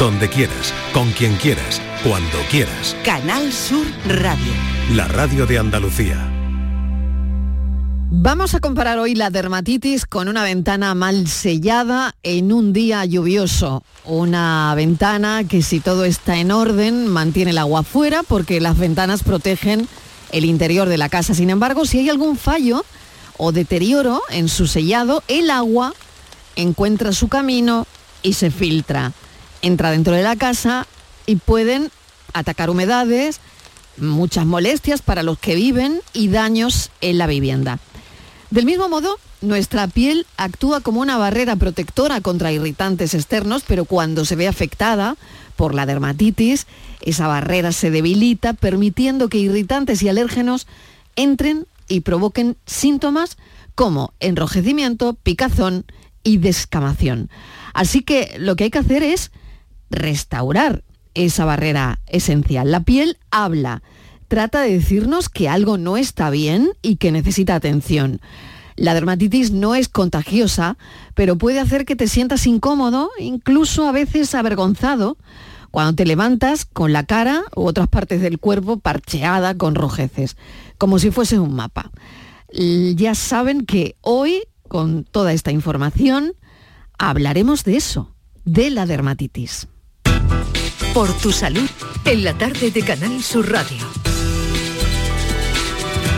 donde quieras, con quien quieras, cuando quieras. Canal Sur Radio. La radio de Andalucía. Vamos a comparar hoy la dermatitis con una ventana mal sellada en un día lluvioso. Una ventana que si todo está en orden mantiene el agua fuera porque las ventanas protegen el interior de la casa. Sin embargo, si hay algún fallo o deterioro en su sellado, el agua encuentra su camino y se filtra. Entra dentro de la casa y pueden atacar humedades, muchas molestias para los que viven y daños en la vivienda. Del mismo modo, nuestra piel actúa como una barrera protectora contra irritantes externos, pero cuando se ve afectada por la dermatitis, esa barrera se debilita, permitiendo que irritantes y alérgenos entren y provoquen síntomas como enrojecimiento, picazón y descamación. Así que lo que hay que hacer es restaurar esa barrera esencial. La piel habla, trata de decirnos que algo no está bien y que necesita atención. La dermatitis no es contagiosa, pero puede hacer que te sientas incómodo, incluso a veces avergonzado, cuando te levantas con la cara u otras partes del cuerpo parcheada con rojeces, como si fuese un mapa. Ya saben que hoy, con toda esta información, hablaremos de eso, de la dermatitis. Por tu salud, en la tarde de Canal Sur Radio.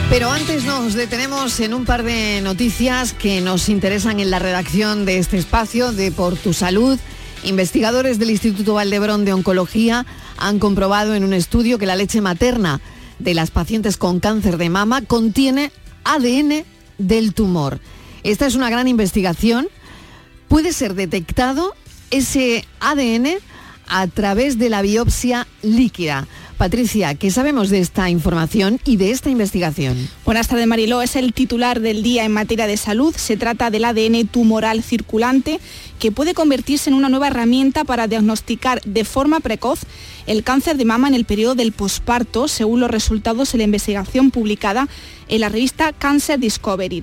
Pero antes nos detenemos en un par de noticias que nos interesan en la redacción de este espacio de Por tu Salud. Investigadores del Instituto Valdebrón de Oncología han comprobado en un estudio que la leche materna de las pacientes con cáncer de mama contiene ADN del tumor. Esta es una gran investigación. Puede ser detectado ese ADN a través de la biopsia líquida. Patricia, ¿qué sabemos de esta información y de esta investigación? Buenas tardes, Mariló. Es el titular del día en materia de salud. Se trata del ADN tumoral circulante que puede convertirse en una nueva herramienta para diagnosticar de forma precoz el cáncer de mama en el periodo del posparto, según los resultados de la investigación publicada en la revista Cancer Discovery.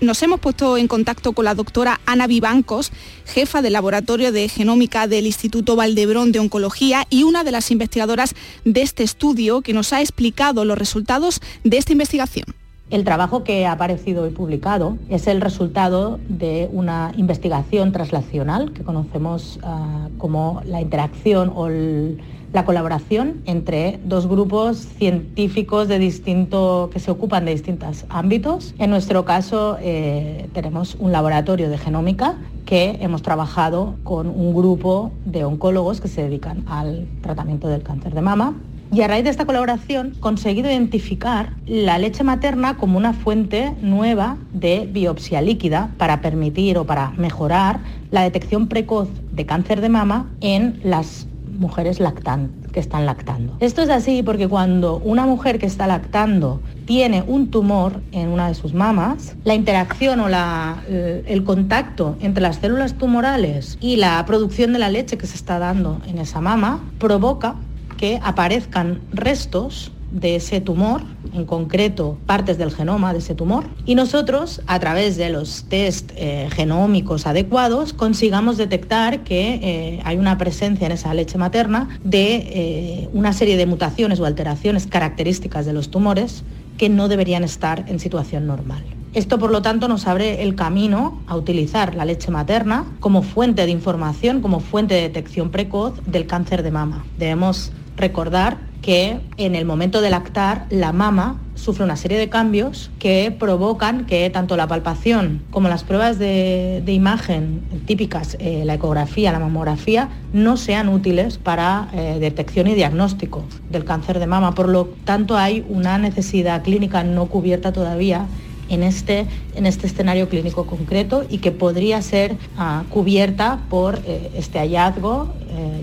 Nos hemos puesto en contacto con la doctora Ana Vivancos, jefa del Laboratorio de Genómica del Instituto Valdebrón de Oncología y una de las investigadoras de este estudio que nos ha explicado los resultados de esta investigación. El trabajo que ha aparecido hoy publicado es el resultado de una investigación traslacional que conocemos ah, como la interacción o el la colaboración entre dos grupos científicos de distinto, que se ocupan de distintos ámbitos. En nuestro caso eh, tenemos un laboratorio de genómica que hemos trabajado con un grupo de oncólogos que se dedican al tratamiento del cáncer de mama y a raíz de esta colaboración conseguido identificar la leche materna como una fuente nueva de biopsia líquida para permitir o para mejorar la detección precoz de cáncer de mama en las mujeres lactantes que están lactando. Esto es así porque cuando una mujer que está lactando tiene un tumor en una de sus mamas, la interacción o el contacto entre las células tumorales y la producción de la leche que se está dando en esa mama provoca que aparezcan restos de ese tumor, en concreto partes del genoma de ese tumor, y nosotros, a través de los test eh, genómicos adecuados, consigamos detectar que eh, hay una presencia en esa leche materna de eh, una serie de mutaciones o alteraciones características de los tumores que no deberían estar en situación normal. Esto, por lo tanto, nos abre el camino a utilizar la leche materna como fuente de información, como fuente de detección precoz del cáncer de mama. Debemos recordar que en el momento de lactar la mama sufre una serie de cambios que provocan que tanto la palpación como las pruebas de, imagen típicas, eh, la ecografía, la mamografía, no sean útiles para eh, detección y diagnóstico del cáncer de mama. Por lo tanto, hay una necesidad clínica no cubierta todavía en este, en este escenario clínico concreto y que podría ser ah, cubierta por eh, este hallazgo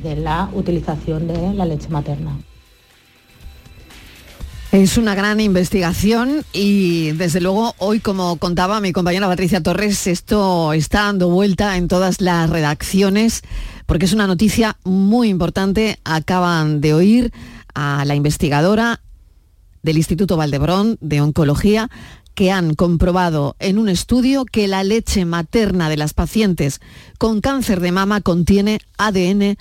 de la utilización de la leche materna. Es una gran investigación y desde luego hoy, como contaba mi compañera Patricia Torres, esto está dando vuelta en todas las redacciones porque es una noticia muy importante. Acaban de oír a la investigadora del Instituto Valdebrón de Oncología que han comprobado en un estudio que la leche materna de las pacientes con cáncer de mama contiene ADN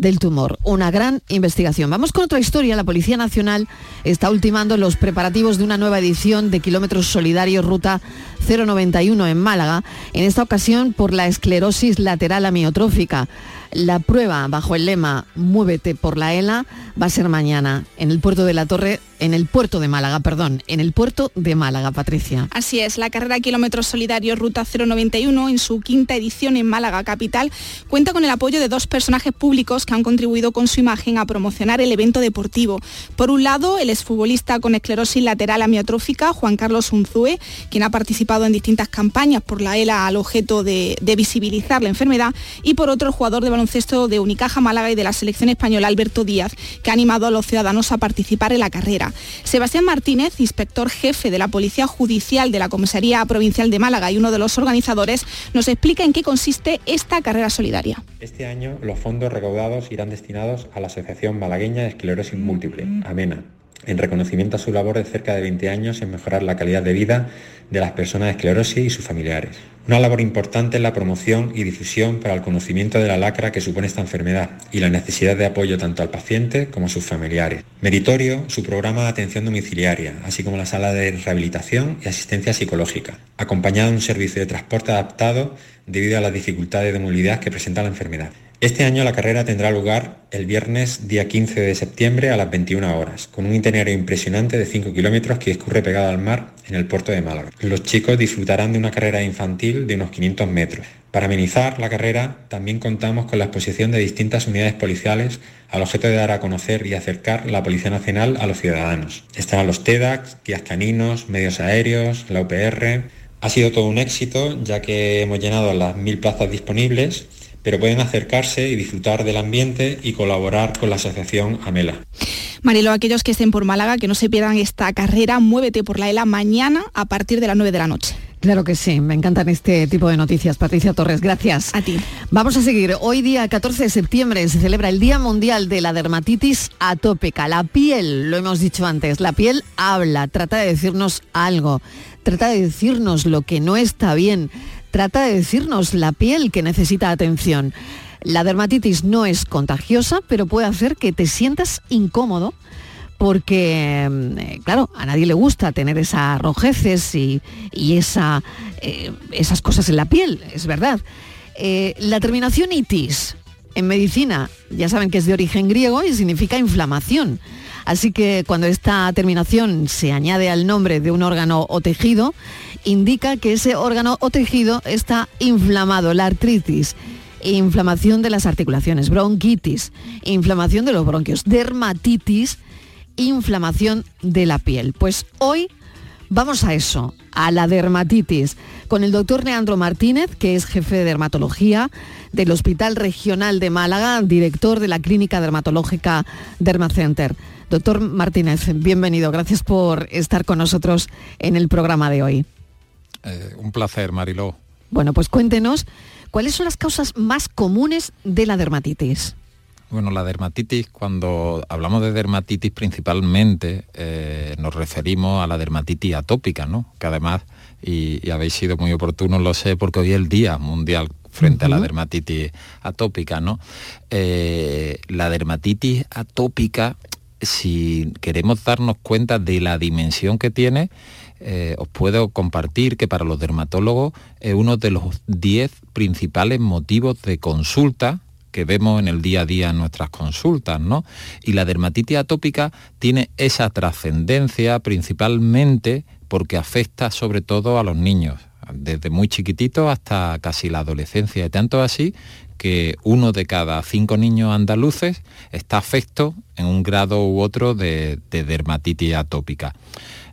del tumor. Una gran investigación. Vamos con otra historia. La Policía Nacional está ultimando los preparativos de una nueva edición de Kilómetros Solidarios Ruta 091 en Málaga, en esta ocasión por la esclerosis lateral amiotrófica. La prueba bajo el lema Muévete por la ELA va a ser mañana en el puerto de la Torre, en el puerto de Málaga, perdón, en el puerto de Málaga, Patricia. Así es, la carrera Kilómetros Solidarios Ruta 091 en su quinta edición en Málaga capital cuenta con el apoyo de dos personajes públicos que han contribuido con su imagen a promocionar el evento deportivo. Por un lado, el exfutbolista con esclerosis lateral amiotrófica, Juan Carlos Unzue, quien ha participado en distintas campañas por la ELA al objeto de, de visibilizar la enfermedad, y por otro, el jugador de baloncesto de Unicaja Málaga y de la selección española Alberto Díaz, que ha animado a los ciudadanos a participar en la carrera. Sebastián Martínez, inspector jefe de la Policía Judicial de la Comisaría Provincial de Málaga y uno de los organizadores, nos explica en qué consiste esta carrera solidaria. Este año los fondos recaudados irán destinados a la Asociación Malagueña de Esclerosis Múltiple, AMENA, en reconocimiento a su labor de cerca de 20 años en mejorar la calidad de vida de las personas de esclerosis y sus familiares. Una labor importante en la promoción y difusión para el conocimiento de la lacra que supone esta enfermedad y la necesidad de apoyo tanto al paciente como a sus familiares. Meritorio su programa de atención domiciliaria, así como la sala de rehabilitación y asistencia psicológica, acompañado de un servicio de transporte adaptado debido a las dificultades de movilidad que presenta la enfermedad. Este año la carrera tendrá lugar el viernes día 15 de septiembre a las 21 horas, con un itinerario impresionante de 5 kilómetros que discurre pegado al mar en el puerto de Málaga. Los chicos disfrutarán de una carrera infantil de unos 500 metros. Para amenizar la carrera también contamos con la exposición de distintas unidades policiales al objeto de dar a conocer y acercar la Policía Nacional a los ciudadanos. Estarán los TEDAX, guías caninos, medios aéreos, la UPR. Ha sido todo un éxito ya que hemos llenado las mil plazas disponibles pero pueden acercarse y disfrutar del ambiente y colaborar con la asociación Amela. Marilo, aquellos que estén por Málaga, que no se pierdan esta carrera, muévete por la ELA mañana a partir de las 9 de la noche. Claro que sí, me encantan este tipo de noticias. Patricia Torres, gracias. A ti. Vamos a seguir. Hoy día 14 de septiembre se celebra el Día Mundial de la Dermatitis Atópica. La piel, lo hemos dicho antes, la piel habla, trata de decirnos algo, trata de decirnos lo que no está bien trata de decirnos la piel que necesita atención. La dermatitis no es contagiosa, pero puede hacer que te sientas incómodo porque, mm, claro, a nadie le gusta tener esas rojeces y, esa, eh, esas cosas en la piel, es verdad. Eh, la terminación itis en medicina, ya saben que es de origen griego y significa inflamación. Así que cuando esta terminación se añade al nombre de un órgano o tejido, indica que ese órgano o tejido está inflamado, la artritis, inflamación de las articulaciones, bronquitis, inflamación de los bronquios, dermatitis, inflamación de la piel. Pues hoy vamos a eso, a la dermatitis, con el doctor Leandro Martínez, que es jefe de dermatología del Hospital Regional de Málaga, director de la Clínica Dermatológica Dermacenter. Doctor Martínez, bienvenido. Gracias por estar con nosotros en el programa de hoy. Eh, un placer, Mariló. Bueno, pues cuéntenos, ¿cuáles son las causas más comunes de la dermatitis? Bueno, la dermatitis, cuando hablamos de dermatitis principalmente, eh, nos referimos a la dermatitis atópica, ¿no? Que además, y, habéis sido muy oportunos, lo sé, porque hoy es el Día Mundial frente a la dermatitis atópica, ¿no? Eh, la dermatitis atópica, si queremos darnos cuenta de la dimensión que tiene, eh, os puedo compartir que para los dermatólogos es uno de los 10 principales motivos de consulta que vemos en el día a día en nuestras consultas, ¿no? Y la dermatitis atópica tiene esa trascendencia principalmente porque afecta sobre todo a los niños, desde muy chiquititos hasta casi la adolescencia, y tanto así que uno de cada cinco niños andaluces está afecto en un grado u otro de dermatitis atópica.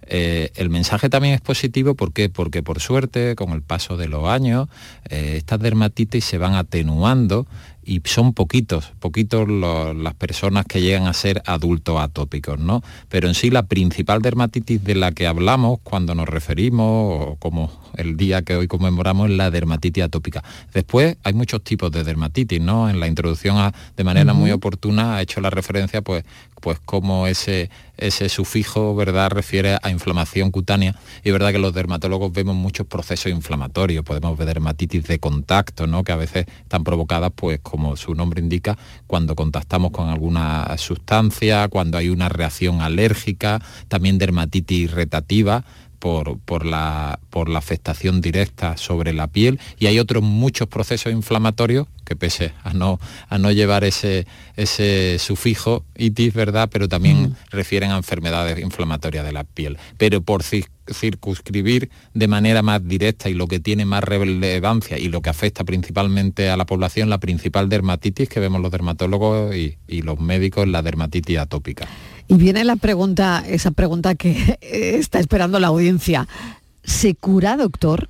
Eh, el mensaje también es positivo ¿por porque por suerte con el paso de los años eh, estas dermatitis se van atenuando y son poquitos, poquitos las personas que llegan a ser adultos atópicos, ¿no? Pero en sí la principal dermatitis de la que hablamos cuando nos referimos, o como el día que hoy conmemoramos es la dermatitis atópica. Después hay muchos tipos de dermatitis, ¿no? En la introducción de manera muy oportuna ha hecho la referencia pues pues como ese, ese sufijo ¿verdad? refiere a inflamación cutánea y es verdad que los dermatólogos vemos muchos procesos inflamatorios, podemos ver dermatitis de contacto, ¿no? que a veces están provocadas, pues como su nombre indica, cuando contactamos con alguna sustancia, cuando hay una reacción alérgica, también dermatitis irritativa, por, la, por la afectación directa sobre la piel y hay otros muchos procesos inflamatorios que pese a no, a no llevar ese, ese sufijo itis, ¿verdad? Pero también mm. refieren a enfermedades inflamatorias de la piel. Pero por circunscribir de manera más directa y lo que tiene más relevancia y lo que afecta principalmente a la población, la principal dermatitis que vemos los dermatólogos y, y los médicos, la dermatitis atópica. Y viene la pregunta, esa pregunta que está esperando la audiencia. ¿Se cura, doctor?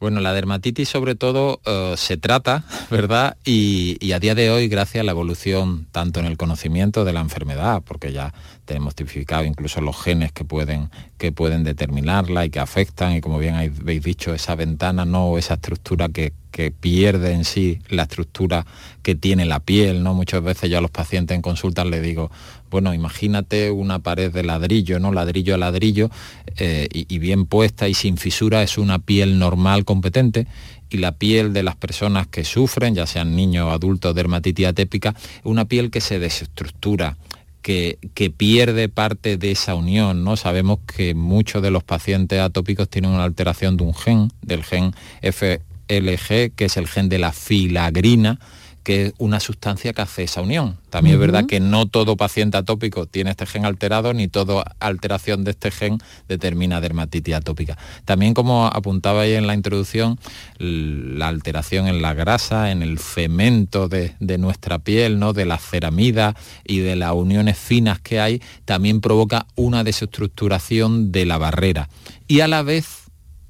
Bueno, la dermatitis sobre todo eh, se trata, ¿verdad? Y, a día de hoy, gracias a la evolución tanto en el conocimiento de la enfermedad, porque ya tenemos tipificado incluso los genes que pueden, que pueden determinarla y que afectan, y como bien habéis dicho, esa ventana, no esa estructura que, que pierde en sí la estructura que tiene la piel, ¿no? Muchas veces yo a los pacientes en consultas les digo, bueno, imagínate una pared de ladrillo, ¿no? Ladrillo a ladrillo, eh, y, bien puesta y sin fisura es una piel normal, competente, y la piel de las personas que sufren, ya sean niños o adultos, dermatitis atépica, una piel que se desestructura, que, que, pierde parte de esa unión. ¿no? Sabemos que muchos de los pacientes atópicos tienen una alteración de un gen, del gen F, LG, que es el gen de la filagrina, que es una sustancia que hace esa unión. También es verdad que no todo paciente atópico tiene este gen alterado, ni toda alteración de este gen determina dermatitis atópica. También, como apuntaba ahí en la introducción, la alteración en la grasa, en el cemento de, de nuestra piel, ¿no? de la ceramida y de las uniones finas que hay, también provoca una desestructuración de la barrera. Y a la vez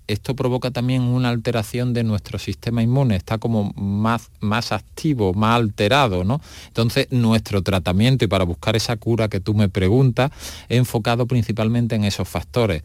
esto provoca también una alteración de nuestro sistema inmune, está como más, más activo, más alterado, ¿no? Entonces, nuestro tratamiento y para buscar esa cura que tú me preguntas, he enfocado principalmente en esos factores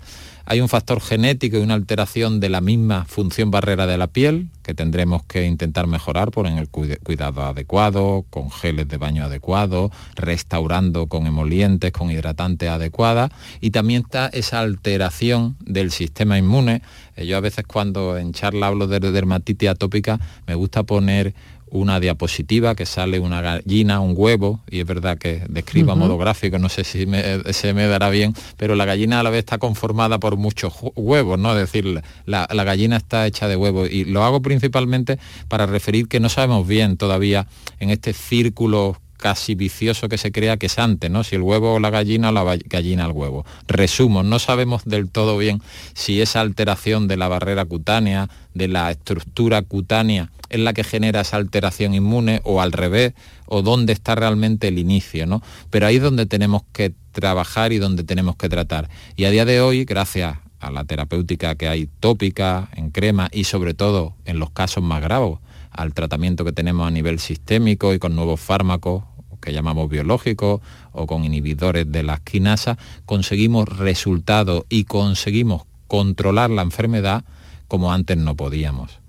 hay un factor genético y una alteración de la misma función barrera de la piel que tendremos que intentar mejorar por en el cuidado adecuado, con geles de baño adecuados, restaurando con emolientes, con hidratantes adecuadas y también está esa alteración del sistema inmune. Eh, yo a veces cuando en charla hablo de dermatitis atópica me gusta poner una diapositiva que sale una gallina, un huevo, y es verdad que describo a modo gráfico, no sé si se me dará bien, pero la gallina a la vez está conformada por muchos huevos, ¿no? Es decir, la, la gallina está hecha de huevos y lo hago principalmente para referir que no sabemos bien todavía en este círculo casi vicioso que se crea que es antes, ¿no? Si el huevo o la gallina o la gallina al huevo. Resumo, no sabemos del todo bien si esa alteración de la barrera cutánea, de la estructura cutánea, es la que genera esa alteración inmune o al revés, o dónde está realmente el inicio, ¿no? Pero ahí es donde tenemos que trabajar y donde tenemos que tratar. Y a día de hoy, gracias a la terapéutica que hay tópica, en crema y sobre todo en los casos más graves, al tratamiento que tenemos a nivel sistémico y con nuevos fármacos que llamamos biológicos o con inhibidores de las quinasas, conseguimos resultados y conseguimos controlar la enfermedad como antes no podíamos.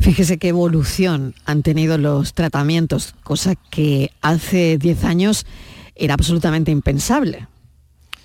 Fíjese qué evolución han tenido los tratamientos, cosa que hace 10 años era absolutamente impensable.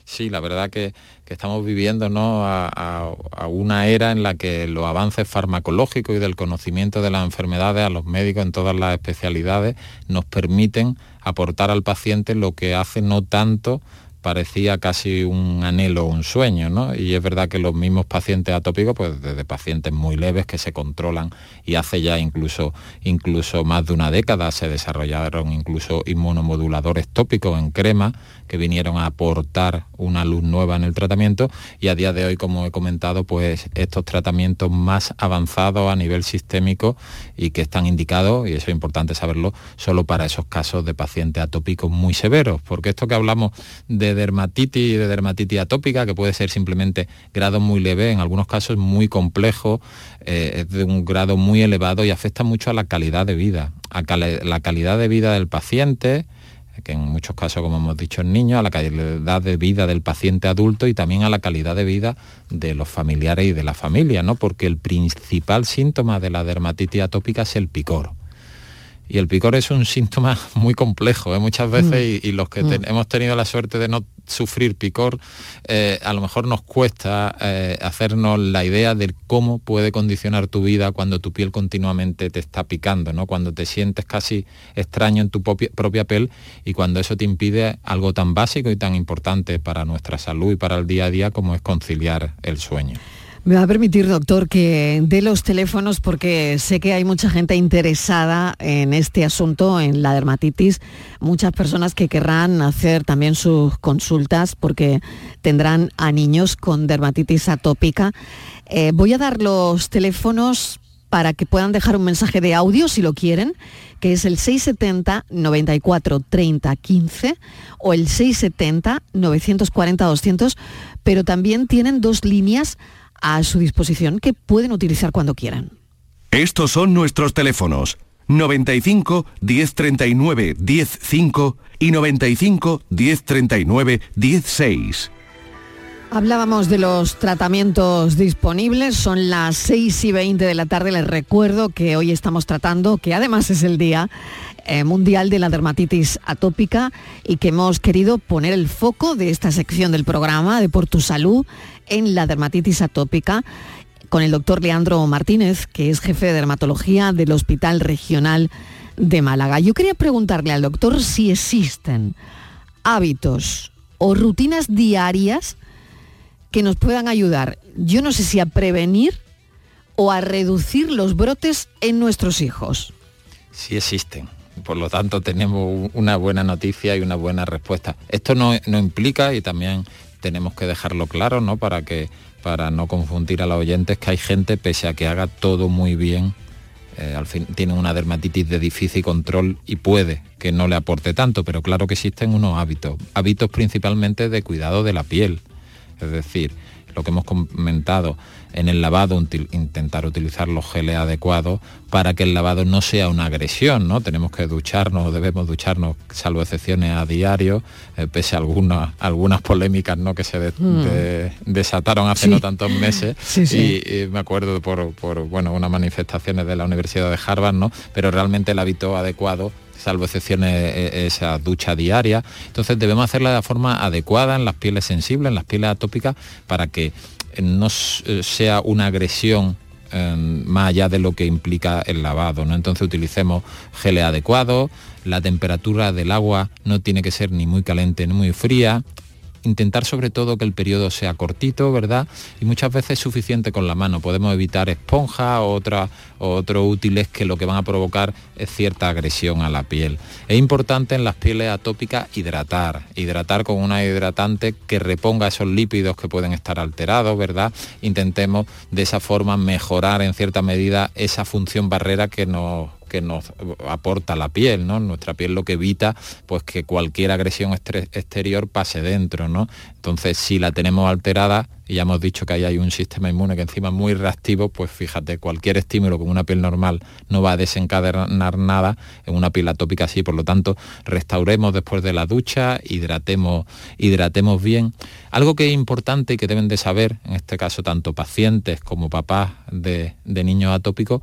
Sí, la verdad que, estamos viviendo ¿no? a, una era en la que los avances farmacológicos y del conocimiento de las enfermedades a los médicos en todas las especialidades nos permiten aportar al paciente lo que hace no tanto parecía casi un anhelo, un sueño, ¿no? Y es verdad que los mismos pacientes atópicos, pues desde pacientes muy leves que se controlan y hace ya incluso, incluso más de una década se desarrollaron incluso inmunomoduladores tópicos en crema que vinieron a aportar una luz nueva en el tratamiento. Y a día de hoy, como he comentado, pues estos tratamientos más avanzados a nivel sistémico y que están indicados, y eso es importante saberlo, solo para esos casos de pacientes atópicos muy severos, porque esto que hablamos de dermatitis y de dermatitis atópica, que puede ser simplemente grado muy leve, en algunos casos muy complejo, eh, es de un grado muy elevado y afecta mucho a la calidad de vida, a la calidad de vida del paciente, que en muchos casos, como hemos dicho, en niños, a la calidad de vida del paciente adulto y también a la calidad de vida de los familiares y de la familia, ¿no? Porque el principal síntoma de la dermatitis atópica es el picor. Y el picor es un síntoma muy complejo ¿eh? muchas veces mm. y, los que mm. hemos tenido la suerte de no sufrir picor, eh, a lo mejor nos cuesta eh, hacernos la idea de cómo puede condicionar tu vida cuando tu piel continuamente te está picando, ¿no? cuando te sientes casi extraño en tu propia piel y cuando eso te impide algo tan básico y tan importante para nuestra salud y para el día a día como es conciliar el sueño. Me va a permitir, doctor, que dé los teléfonos porque sé que hay mucha gente interesada en este asunto, en la dermatitis, muchas personas que querrán hacer también sus consultas porque tendrán a niños con dermatitis atópica. Eh, voy a dar los teléfonos para que puedan dejar un mensaje de audio si lo quieren, que es el 670 94 30 15 o el 670 940 200, pero también tienen dos líneas a su disposición que pueden utilizar cuando quieran. Estos son nuestros teléfonos 95 1039 105 y 95 1039 16. Hablábamos de los tratamientos disponibles, son las 6 y 20 de la tarde, les recuerdo que hoy estamos tratando, que además es el Día eh, Mundial de la Dermatitis Atópica y que hemos querido poner el foco de esta sección del programa de Por tu Salud en la dermatitis atópica con el doctor Leandro Martínez, que es jefe de dermatología del Hospital Regional de Málaga. Yo quería preguntarle al doctor si existen hábitos o rutinas diarias que nos puedan ayudar, yo no sé si a prevenir o a reducir los brotes en nuestros hijos. Sí existen. Por lo tanto, tenemos una buena noticia y una buena respuesta. Esto no, no implica, y también tenemos que dejarlo claro, ¿no? Para que para no confundir a los oyentes que hay gente, pese a que haga todo muy bien, eh, al fin tiene una dermatitis de difícil control y puede que no le aporte tanto, pero claro que existen unos hábitos, hábitos principalmente de cuidado de la piel, es decir, lo que hemos comentado, en el lavado intentar utilizar los geles adecuados para que el lavado no sea una agresión, ¿no? Tenemos que ducharnos, debemos ducharnos, salvo excepciones a diario, eh, pese a algunas, algunas polémicas ¿no? que se hmm. desataron hace no tantos meses. Y, me acuerdo por, por bueno, unas manifestaciones de la Universidad de Harvard, ¿no? Pero realmente el hábito adecuado salvo excepciones e, e, esa ducha diaria. Entonces debemos hacerla de forma adecuada en las pieles sensibles, en las pieles atópicas, para que no eh, sea una agresión más allá de lo que implica el lavado. ¿no? Entonces utilicemos geles adecuados, la temperatura del agua no tiene que ser ni muy caliente ni muy fría, intentar sobre todo que el periodo sea cortito, ¿verdad? Y muchas veces es suficiente con la mano. Podemos evitar esponjas o otros útiles que lo que van a provocar es cierta agresión a la piel. Es importante en las pieles atópicas hidratar, hidratar con una hidratante que reponga esos lípidos que pueden estar alterados, ¿verdad? Intentemos de esa forma mejorar en cierta medida esa función barrera que nos que nos aporta la piel, ¿no? Nuestra piel lo que evita pues que cualquier agresión exterior pase dentro, ¿no? Entonces, si la tenemos alterada, y ya hemos dicho que ahí hay un sistema inmune que encima es muy reactivo, pues fíjate, cualquier estímulo con una piel normal no va a desencadenar nada en una piel atópica así, por lo tanto, restauremos después de la ducha, hidratemos, hidratemos bien. Algo que es importante y que deben de saber, en este caso tanto pacientes como papás de, de niños atópicos,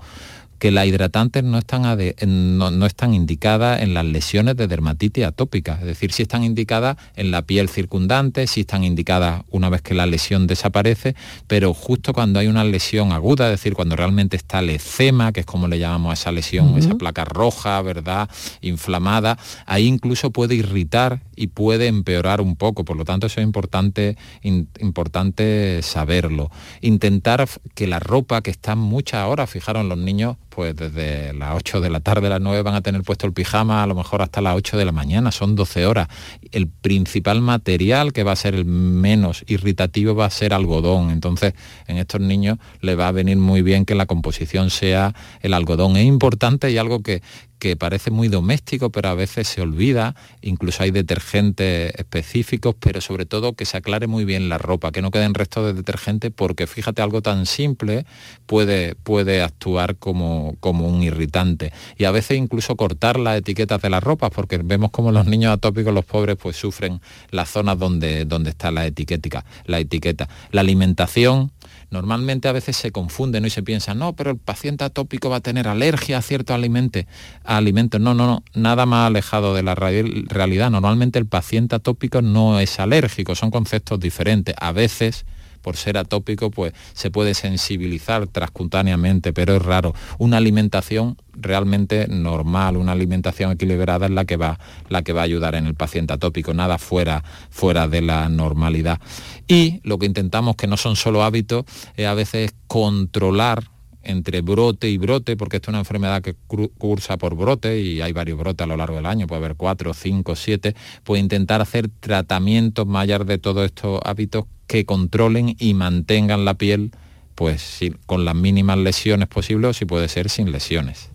que las hidratantes no están, no, están indicadas en las lesiones de dermatitis atópica, es decir, si están indicadas en la piel circundante, si están indicadas una vez que la lesión desaparece, pero justo cuando hay una lesión aguda, es decir, cuando realmente está el ecema, que es como le llamamos a esa lesión, esa placa roja, ¿verdad?, inflamada, ahí incluso puede irritar y puede empeorar un poco, por lo tanto eso es importante, importante saberlo. Intentar que la ropa que está muchas horas, fijaron los niños, pues desde las 8 de la tarde, las 9 van a tener puesto el pijama, a lo mejor hasta las 8 de la mañana, son 12 horas. El principal material que va a ser el menos irritativo va a ser algodón, entonces en estos niños le va a venir muy bien que la composición sea el algodón. Es importante y algo que, que parece muy doméstico, pero a veces se olvida, incluso hay detergentes específicos, pero sobre todo que se aclare muy bien la ropa, que no queden restos de detergente, porque fíjate, algo tan simple puede, puede actuar como, como un irritante. Y a veces incluso cortar las etiquetas de las ropas, porque vemos como los niños atópicos, los pobres, pues sufren las zonas donde, donde está la etiqueta, la etiqueta. La alimentación, normalmente a veces se confunde ¿no? y se piensa, no, pero el paciente atópico va a tener alergia a ciertos alimentos. alimentos. No, no, no, nada más alejado de la realidad. Normalmente el paciente atópico no es alérgico, son conceptos diferentes. A veces por ser atópico, pues se puede sensibilizar transcutáneamente, pero es raro. Una alimentación realmente normal, una alimentación equilibrada es la que va, la que va a ayudar en el paciente atópico, nada fuera, fuera de la normalidad. Y lo que intentamos, que no son solo hábitos, es a veces controlar entre brote y brote, porque esto es una enfermedad que cursa por brote y hay varios brotes a lo largo del año, puede haber cuatro, cinco, siete, pues intentar hacer tratamientos más allá de todos estos hábitos que controlen y mantengan la piel pues con las mínimas lesiones posibles o si puede ser sin lesiones.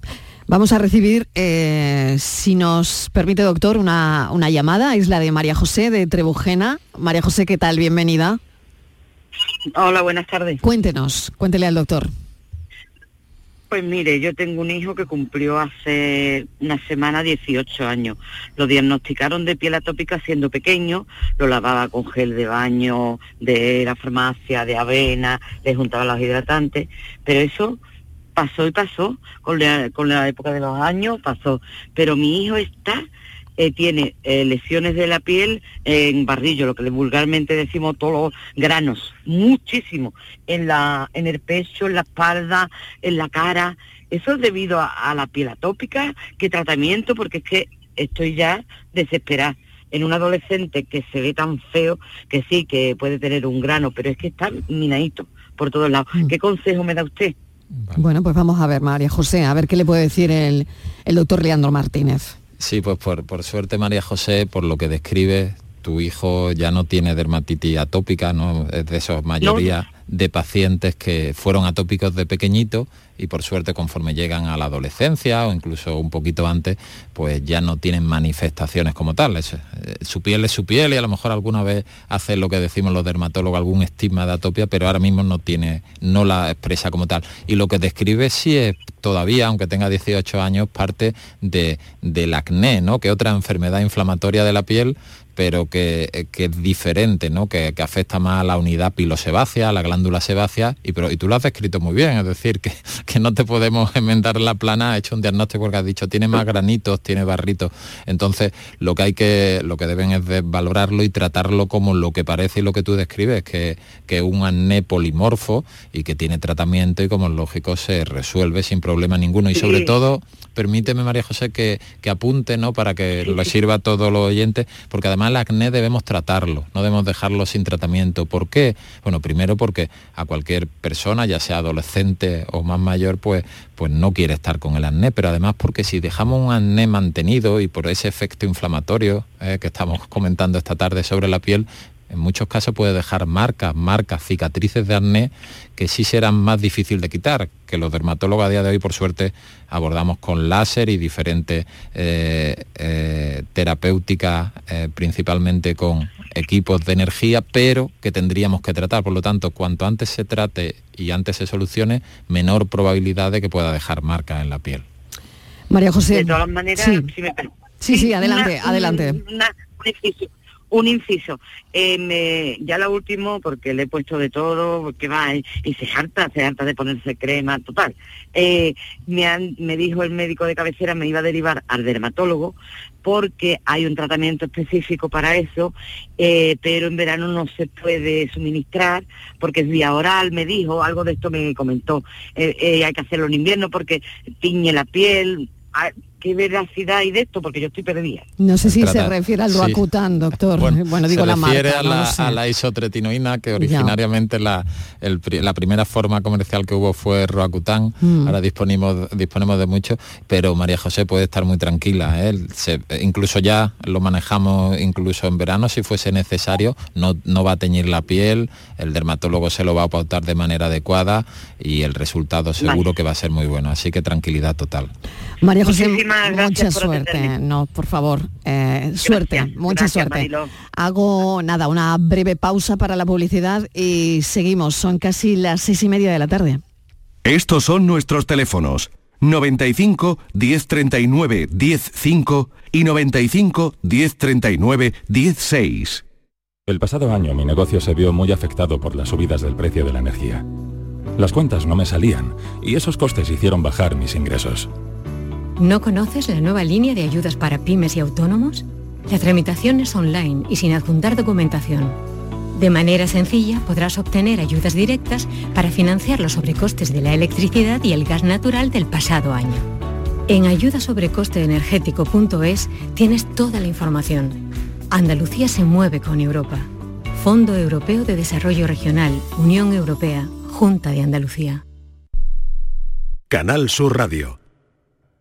Vamos a recibir, eh, si nos permite, doctor, una, una, llamada. Es la de María José de Trebujena. María José, ¿qué tal? Bienvenida. Hola, buenas tardes. Cuéntenos, cuéntele al doctor. Pues mire, yo tengo un hijo que cumplió hace una semana 18 años. Lo diagnosticaron de piel atópica siendo pequeño, lo lavaba con gel de baño de la farmacia, de avena, le juntaba los hidratantes, pero eso pasó y pasó, con la, con la época de los años pasó. Pero mi hijo está eh, tiene eh, lesiones de la piel en barrillo, lo que vulgarmente decimos todos los granos, muchísimo, en, la, en el pecho, en la espalda, en la cara. Eso es debido a, la piel atópica, qué tratamiento, porque es que estoy ya desesperada en un adolescente que se ve tan feo que sí, que puede tener un grano, pero es que está minadito por todos lados. Mm. ¿Qué consejo me da usted? Bueno, pues vamos a ver, María José, a ver qué le puede decir el, el doctor Leandro Martínez. Sí, pues por, por suerte María José, por lo que describe, tu hijo ya no tiene dermatitis atópica, ¿no? Es de esos mayoría de pacientes que fueron atópicos de pequeñito y por suerte conforme llegan a la adolescencia o incluso un poquito antes, pues ya no tienen manifestaciones como tales. Eh, su piel es su piel y a lo mejor alguna vez hace lo que decimos los dermatólogos, algún estigma de atopia, pero ahora mismo no tiene, no la expresa como tal. Y lo que describe sí es todavía, aunque tenga 18 años, parte de, del acné, ¿no? que otra enfermedad inflamatoria de la piel pero que, es diferente, ¿no? Que, afecta más a la unidad pilosebácea, a la glándula sebácea, y, pero, y tú lo has descrito muy bien, es decir, que, que no te podemos enmendar la plana, ha hecho un diagnóstico porque has dicho, tiene más granitos, tiene barritos, entonces lo que hay que, lo que deben es valorarlo y tratarlo como lo que parece y lo que tú describes, que es un acné polimorfo y que tiene tratamiento y como es lógico se resuelve sin problema ninguno, y sobre todo, permíteme María José que, que apunte, ¿no? Para que lo sirva a todos los oyentes, porque además el acné debemos tratarlo, no debemos dejarlo sin tratamiento. ¿Por qué? Bueno, primero porque a cualquier persona, ya sea adolescente o más mayor, pues, pues no quiere estar con el acné, pero además porque si dejamos un acné mantenido y por ese efecto inflamatorio eh, que estamos comentando esta tarde sobre la piel, en muchos casos puede dejar marcas, marcas, cicatrices de acné que sí serán más difícil de quitar, que los dermatólogos a día de hoy, por suerte, abordamos con láser y diferentes eh, eh, terapéuticas, eh, principalmente con equipos de energía, pero que tendríamos que tratar. Por lo tanto, cuanto antes se trate y antes se solucione, menor probabilidad de que pueda dejar marcas en la piel. María José. De todas maneras, sí. si me... sí, sí, adelante, adelante un inciso. Eh, ya la último, porque le he puesto de todo, porque va, y, se harta, se harta de ponerse crema, total. Eh, me, me dijo el médico de cabecera, me iba a derivar al dermatólogo, porque hay un tratamiento específico para eso, eh, pero en verano no se puede suministrar, porque es vía oral, me dijo, algo de esto me comentó. hay que hacerlo en invierno porque tiñe la piel, ah, qué veracidad hay de esto, porque yo estoy perdida. No sé si se refiere al Roacutan, doctor. Bueno, digo se la refiere a, la, a la isotretinoína, que originariamente la, la, primera forma comercial que hubo fue Roacutan, mm. ahora disponemos, disponemos de mucho, pero María José puede estar muy tranquila. ¿eh? incluso ya lo manejamos incluso en verano, si fuese necesario, no, no va a teñir la piel, el dermatólogo se lo va a pautar de manera adecuada y el resultado seguro que va a ser muy bueno. Así que tranquilidad total. María José Muchísimas gracias. Mucha por suerte, atenderme. no, por favor, eh, suerte, mucha gracias, suerte. Hago nada, una breve pausa para la publicidad y seguimos. Son casi las seis y media de la tarde. Estos son nuestros teléfonos 95 1039 105 y 95 1039 16. El pasado año mi negocio se vio muy afectado por las subidas del precio de la energía. Las cuentas no me salían y esos costes hicieron bajar mis ingresos. ¿No conoces la nueva línea de ayudas para pymes y autónomos? La tramitación es online y sin adjuntar documentación. De manera sencilla podrás obtener ayudas directas para financiar los sobrecostes de la electricidad y el gas natural del pasado año. En ayudasobrecosteenergético.es tienes toda la información. Andalucía se mueve con Europa. Fondo Europeo de Desarrollo Regional, Unión Europea, Junta de Andalucía. Canal Sur Radio.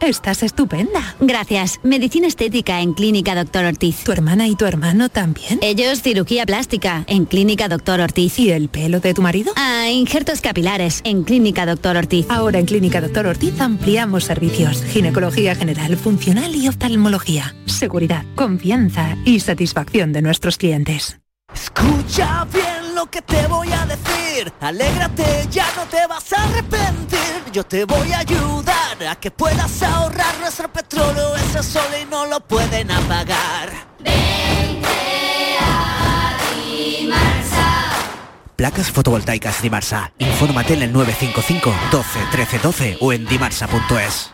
Estás estupenda. Gracias. Medicina estética en Clínica Doctor Ortiz. ¿Tu hermana y tu hermano también? Ellos cirugía plástica en Clínica Doctor Ortiz. ¿Y el pelo de tu marido? Ah, injertos capilares en Clínica Doctor Ortiz. Ahora en Clínica Doctor Ortiz ampliamos servicios. Ginecología general, funcional y oftalmología. Seguridad, confianza y satisfacción de nuestros clientes. Escucha bien lo que te voy a decir. Alégrate, ya no te vas a arrepentir. Yo te voy a ayudar a que puedas ahorrar nuestro petróleo. Ese sol y no lo pueden apagar. Placas fotovoltaicas Dimarsa. Infórmate en el 955 12 13 12 o en dimarsa.es.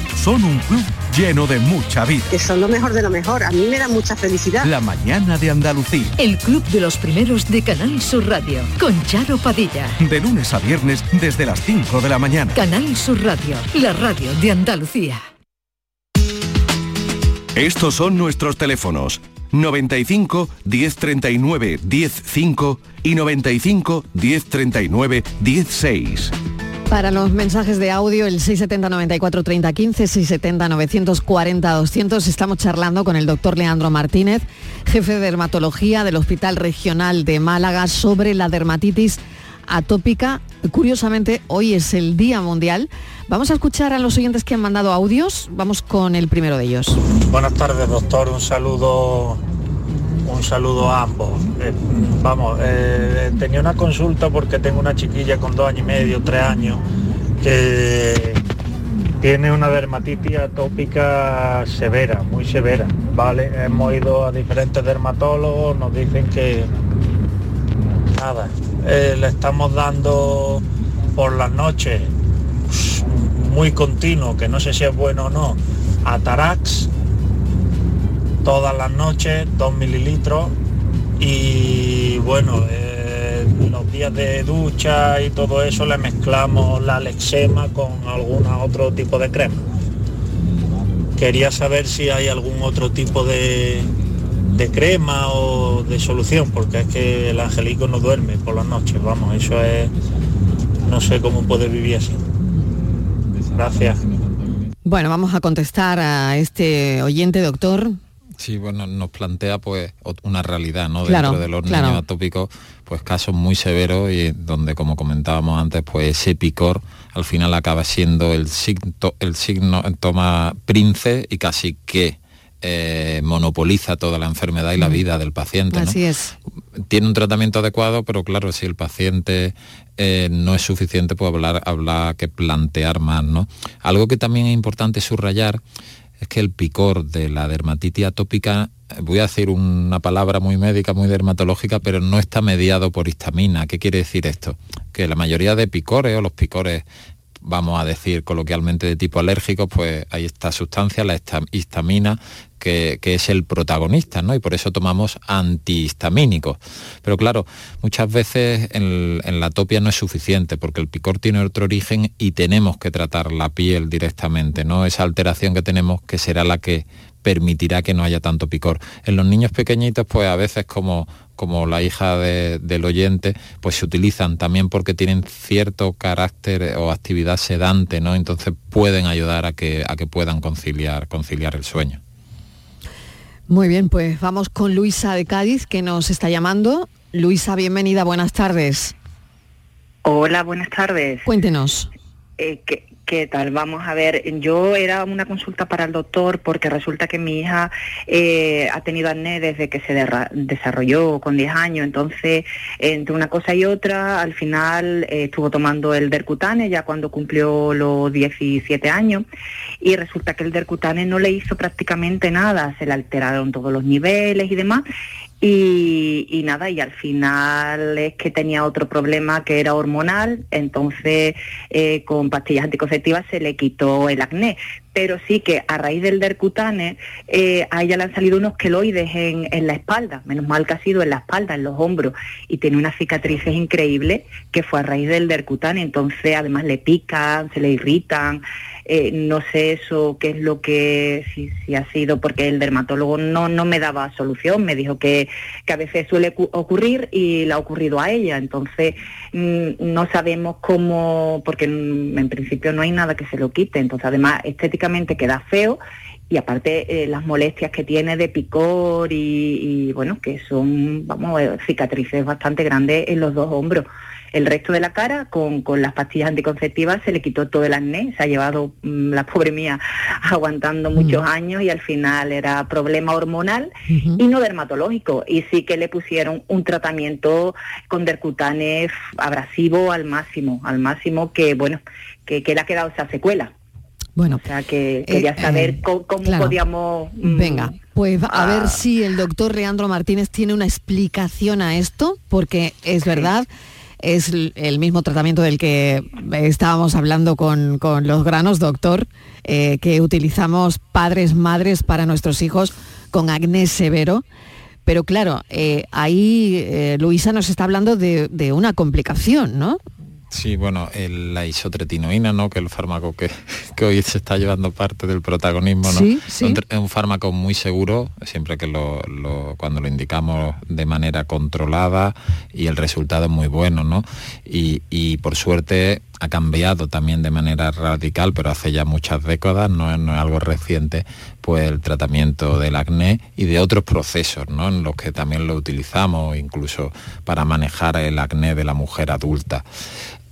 Son un club lleno de mucha vida. Que son lo mejor de lo mejor. A mí me da mucha felicidad. La mañana de Andalucía. El Club de los Primeros de Canal Sur Radio, con Charo Padilla. De lunes a viernes desde las 5 de la mañana. Canal Sur Radio, la radio de Andalucía. Estos son nuestros teléfonos 95 1039 105 y 95 1039 16. Para los mensajes de audio, el 670 94 30 15, 670 940 200, estamos charlando con el doctor Leandro Martínez, jefe de dermatología del Hospital Regional de Málaga, sobre la dermatitis atópica. Curiosamente, hoy es el Día Mundial. Vamos a escuchar a los oyentes que han mandado audios. Vamos con el primero de ellos. Buenas tardes, doctor. Un saludo, saludo a ambos. Eh, vamos, eh, tenía una consulta porque tengo una chiquilla con dos años y medio, tres años, que tiene una dermatitis atópica severa, muy severa. Vale, hemos ido a diferentes dermatólogos, nos dicen que nada, eh, le estamos dando por las noches pues, muy continuo, que no sé si es bueno o no, Atarax todas las noches, 2 mililitros y bueno, eh, los días de ducha y todo eso le mezclamos la lexema con algún otro tipo de crema. Quería saber si hay algún otro tipo de, de crema o de solución, porque es que el angelico no duerme por las noches, vamos, eso es, no sé cómo puede vivir así. Gracias. Bueno, vamos a contestar a este oyente, doctor. Sí, bueno, nos plantea pues una realidad, ¿no? Claro, Dentro de los claro. niños atópicos, pues casos muy severos y donde, como comentábamos antes, pues ese picor al final acaba siendo el signo, el signo toma prince y casi que eh, monopoliza toda la enfermedad y la Mm. vida del paciente. ¿no? Así es. tiene un tratamiento adecuado, pero claro, si el paciente eh, no es suficiente, pues hablar, habla que plantear más, ¿no? Algo que también es importante subrayar es que el picor de la dermatitis atópica, voy a decir una palabra muy médica, muy dermatológica, pero no está mediado por histamina. ¿Qué quiere decir esto? Que la mayoría de picores o los picores vamos a decir coloquialmente de tipo alérgico, pues hay esta sustancia, la histamina, que, es el protagonista, ¿no? Y por eso tomamos antihistamínicos. Pero claro, muchas veces en, la atopia no es suficiente, porque el picor tiene otro origen y tenemos que tratar la piel directamente, ¿no? Esa alteración que tenemos que será la que permitirá que no haya tanto picor. En los niños pequeñitos, pues a veces como, como la hija de- del oyente, pues se utilizan también porque tienen cierto carácter o actividad sedante, ¿no? Entonces pueden ayudar a que, a que puedan conciliar, conciliar el sueño. Muy bien, pues vamos con Luisa de Cádiz, que nos está llamando. Luisa, bienvenida, buenas tardes. Hola, buenas tardes. Cuéntenos. Eh, ¿qué, qué tal? Vamos a ver, yo era una consulta para el doctor porque resulta que mi hija eh, ha tenido acné desde que se desarrolló con 10 años, entonces entre una cosa y otra, al final eh, estuvo tomando el Dercutane ya cuando cumplió los 17 años. Y resulta que el Dercutane no le hizo prácticamente nada, se le alteraron todos los niveles y demás y, nada, y al final es que tenía otro problema que era hormonal, entonces eh, con pastillas anticonceptivas se le quitó el acné. Pero sí que a raíz del dercutane eh, a ella le han salido unos queloides en, en la espalda, menos mal que ha sido en la espalda, en los hombros, y tiene unas cicatrices increíbles que fue a raíz del dercutane, entonces además le pican, se le irritan, eh, no sé eso qué es lo que si, si ha sido porque el dermatólogo no no me daba solución. Me dijo que, que a veces suele cu- ocurrir y le ha ocurrido a ella. Entonces mm, no sabemos cómo porque mm, en principio no hay nada que se lo quite. Entonces además estéticamente queda feo y aparte eh, las molestias que tiene de picor y, y, bueno que son vamos eh, cicatrices bastante grandes en los dos hombros el resto de la cara con, con las pastillas anticonceptivas se le quitó todo el acné, se ha llevado mm, la pobre mía aguantando muchos años y al final era problema hormonal y no dermatológico. Y sí que le pusieron un tratamiento con dercutane abrasivo al máximo, al máximo que bueno, que, que le ha quedado esa secuela. Bueno, O sea que quería eh, saber eh, co- cómo, claro. podíamos mm, Venga, pues a ah. ver si el doctor Leandro Martínez tiene una explicación a esto, porque es verdad, es el mismo tratamiento del que estábamos hablando con, con los granos, doctor, eh, que utilizamos padres, madres para nuestros hijos con acné severo. Pero claro, eh, ahí eh, Luisa nos está hablando de, de una complicación, ¿no? Sí, bueno, el- la isotretinoína, ¿no? Que es el fármaco que, que hoy se está llevando parte del protagonismo, ¿no? Sí, sí. Un tr- Es un fármaco muy seguro, siempre que lo, lo- cuando lo indicamos de manera controlada y el resultado es muy bueno, ¿no? Y, y por suerte ha cambiado también de manera radical, pero hace ya muchas décadas, no es, no es algo reciente, pues el tratamiento del acné y de otros procesos, ¿no? En los que también lo utilizamos, incluso para manejar el acné de la mujer adulta.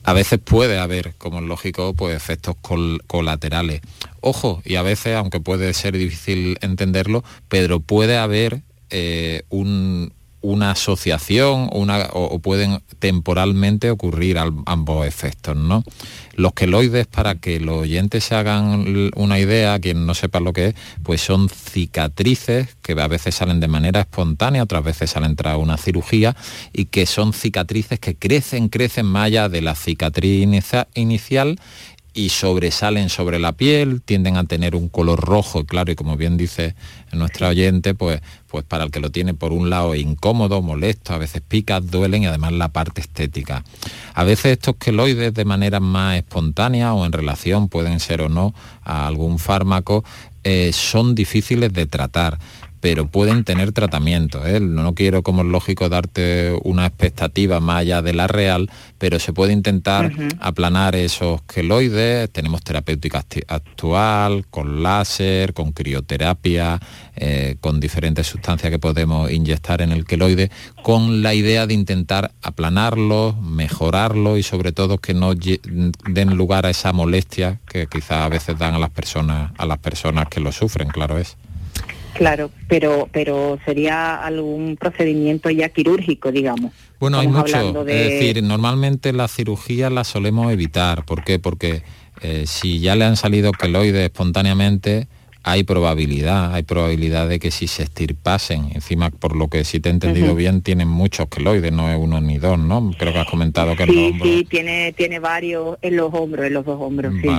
A veces puede haber, como es lógico, pues efectos col- colaterales. Ojo, y a veces, aunque puede ser difícil entenderlo, pero puede haber eh, un- una asociación o, pueden temporalmente ocurrir ambos efectos, ¿no? Los queloides, para que los oyentes se hagan una idea, quien no sepa lo que es, pues son cicatrices que a veces salen de manera espontánea, otras veces salen tras una cirugía y que son cicatrices que crecen, crecen más allá de la cicatriz inicia- inicial y sobresalen sobre la piel, tienden a tener un color rojo, claro, y como bien dice nuestra oyente, pues, pues para el que lo tiene por un lado incómodo, molesto, a veces pica, duelen y además la parte estética. A veces estos queloides de manera más espontánea o en relación, pueden ser o no, a algún fármaco, eh, son difíciles de tratar pero pueden tener tratamiento. ¿eh? No quiero, como es lógico, darte una expectativa más allá de la real, pero se puede intentar aplanar esos queloides. Tenemos terapéutica actual, con láser, con crioterapia, eh, con diferentes sustancias que podemos inyectar en el queloide, con la idea de intentar aplanarlo, mejorarlo y sobre todo que no den lugar a esa molestia que quizás a veces dan a las personas, a las personas que lo sufren, claro es. Claro, pero pero sería algún procedimiento ya quirúrgico, digamos. Bueno, hay mucho. Es decir, normalmente la cirugía la solemos evitar. ¿Por qué? Porque eh, si ya le han salido queloides espontáneamente, hay probabilidad, hay probabilidad de que si se estirpasen, encima por lo que si te he entendido bien, tienen muchos queloides, no es uno ni dos, ¿no? Creo que has comentado que sí, Sí, tiene, tiene varios en los hombros, en los dos hombros, sí.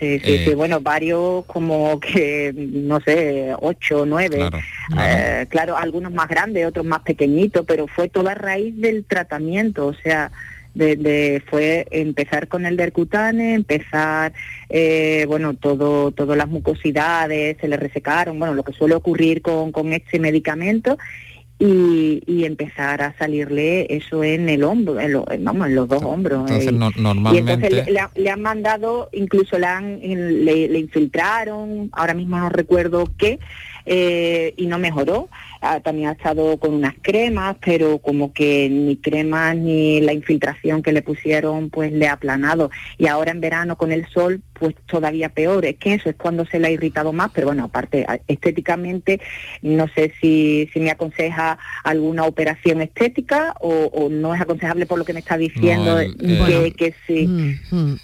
Sí, sí, sí, eh, bueno, varios como que, no sé, ocho, nueve. Claro, eh, claro, algunos más grandes, otros más pequeñitos, pero fue toda raíz del tratamiento, o sea, de, fue empezar con el dercutane, empezar, eh, bueno, todo, todas las mucosidades se le resecaron, bueno, lo que suele ocurrir con, con este medicamento y, empezar a salirle eso en el hombro, en, vamos, en los dos hombros. Entonces, eh. normalmente... Y entonces le, han mandado, incluso le, han, le, le infiltraron, ahora mismo no recuerdo qué, eh, y no mejoró. Ah, también ha estado con unas cremas, pero como que ni cremas ni la infiltración que le pusieron pues le ha aplanado. Y ahora en verano con el sol pues todavía peor. Es que eso es cuando se le ha irritado más, pero bueno, aparte estéticamente no sé si, si me aconseja alguna operación estética o, no es aconsejable por lo que me está diciendo que, sí. Mm, mm,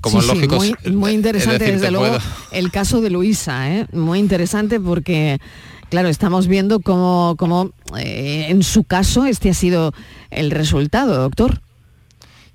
como lógico, muy, muy, interesante desde luego el caso de Luisa, ¿eh? muy interesante porque, claro, estamos viendo cómo, cómo eh, en su caso este ha sido el resultado, doctor.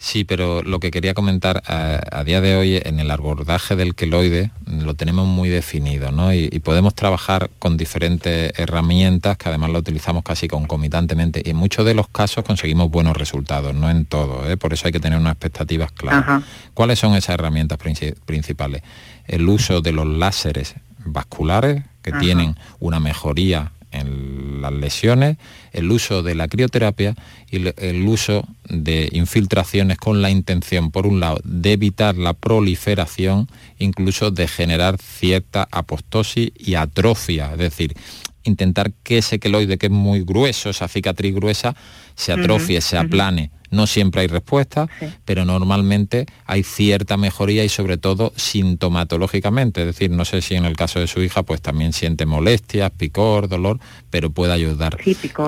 Sí, pero lo que quería comentar a, día de hoy en el abordaje del queloide lo tenemos muy definido, ¿no? Y, podemos trabajar con diferentes herramientas que además lo utilizamos casi concomitantemente y en muchos de los casos conseguimos buenos resultados, no en todo, ¿eh? por eso hay que tener unas expectativas claras. ¿Cuáles son esas herramientas principales? El uso de los láseres vasculares, que tienen una mejoría en las lesiones, el uso de la crioterapia y el uso de infiltraciones con la intención, por un lado, de evitar la proliferación, incluso de generar cierta apostosis y atrofia, es decir, intentar que ese queloide que es muy grueso, esa cicatriz gruesa, se atrofie, se aplane. No siempre hay respuesta, pero normalmente hay cierta mejoría y sobre todo sintomatológicamente. Es decir, no sé si en el caso de su hija pues también siente molestias, picor, dolor, pero puede ayudar.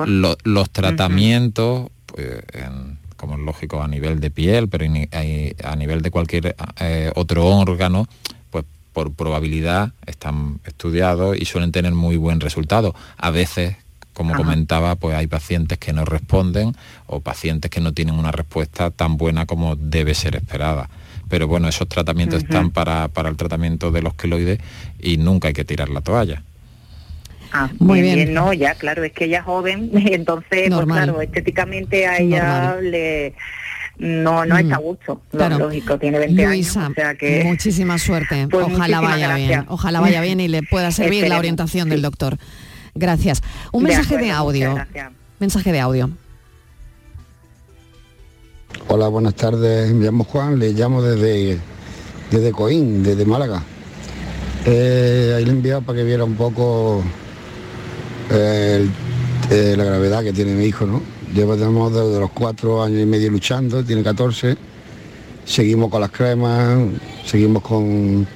los tratamientos, pues, como es lógico a nivel de piel, pero a nivel de cualquier eh, otro órgano, por probabilidad están estudiados y suelen tener muy buen resultado. A veces como comentaba, pues hay pacientes que no responden o pacientes que no tienen una respuesta tan buena como debe ser esperada. Pero bueno, esos tratamientos están para, el tratamiento de los queloides y nunca hay que tirar la toalla. Ah, muy bien. no, ya claro, es que ella es joven, entonces, pues claro, estéticamente a ella le no no está a gusto, lógico, tiene 20 años, o sea que muchísima suerte. Pues ojalá vaya bien, ojalá vaya bien y le pueda servir la orientación del doctor. Gracias. Un mensaje de audio. Mensaje de audio. Hola, buenas tardes. Me llamo Juan, le llamo desde, desde Coín, desde Málaga. Eh, ahí le he enviado para que viera un poco eh, eh, la gravedad que tiene mi hijo, ¿no? Llevamos desde los cuatro años y medio luchando, tiene 14. Seguimos con las cremas, seguimos con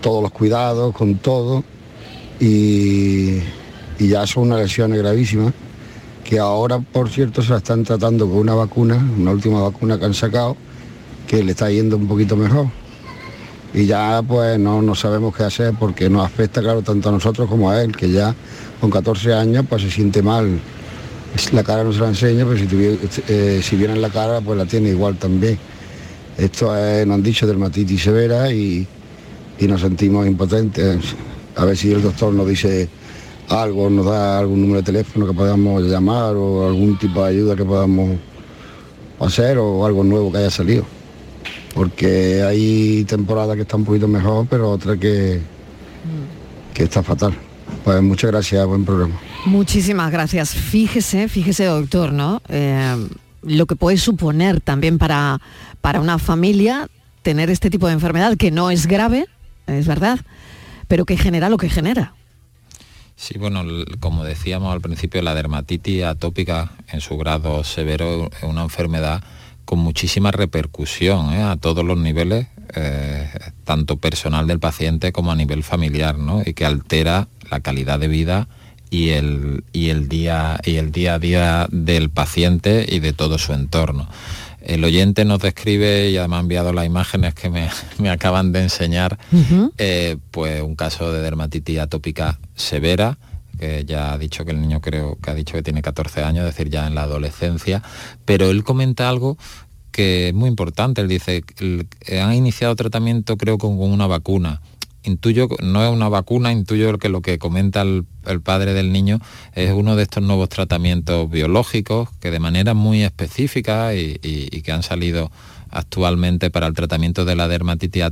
todos los cuidados, con todo. Y y ya son unas lesiones gravísimas que ahora, por cierto, se la están tratando con una vacuna, una última vacuna que han sacado, que le está yendo un poquito mejor. Y ya pues no, no sabemos qué hacer porque nos afecta, claro, tanto a nosotros como a él, que ya con 14 años pues se siente mal. La cara no se la enseña, pero si, eh, si viene en la cara pues la tiene igual también. Esto es, nos han dicho dermatitis severa y, y nos sentimos impotentes. A ver si el doctor nos dice algo, nos da algún número de teléfono que podamos llamar o algún tipo de ayuda que podamos hacer o algo nuevo que haya salido. Porque hay temporadas que están un poquito mejor, pero otra que, que está fatal. Pues muchas gracias, buen programa. Muchísimas gracias. Fíjese, fíjese doctor, ¿no? Eh, lo que puede suponer también para, para una familia tener este tipo de enfermedad que no es grave, es verdad, pero que genera lo que genera. Sí, bueno, como decíamos al principio, la dermatitis atópica en su grado severo es una enfermedad con muchísima repercusión ¿eh? a todos los niveles, eh, tanto personal del paciente como a nivel familiar, ¿no? y que altera la calidad de vida y el, y el, día, y el día a día del paciente y de todo su entorno. El oyente nos describe y además ha enviado las imágenes que me, acaban de enseñar, eh, pues un caso de dermatitis atópica severa, que ya ha dicho que el niño creo que ha dicho que tiene 14 años, es decir, ya en la adolescencia, pero él comenta algo que es muy importante, él dice, han iniciado tratamiento creo con una vacuna, intuyo, no es una vacuna, intuyo que lo que comenta el, padre del niño es uno de estos nuevos tratamientos biológicos que de manera muy específica y que han salido actualmente para el tratamiento de la dermatitis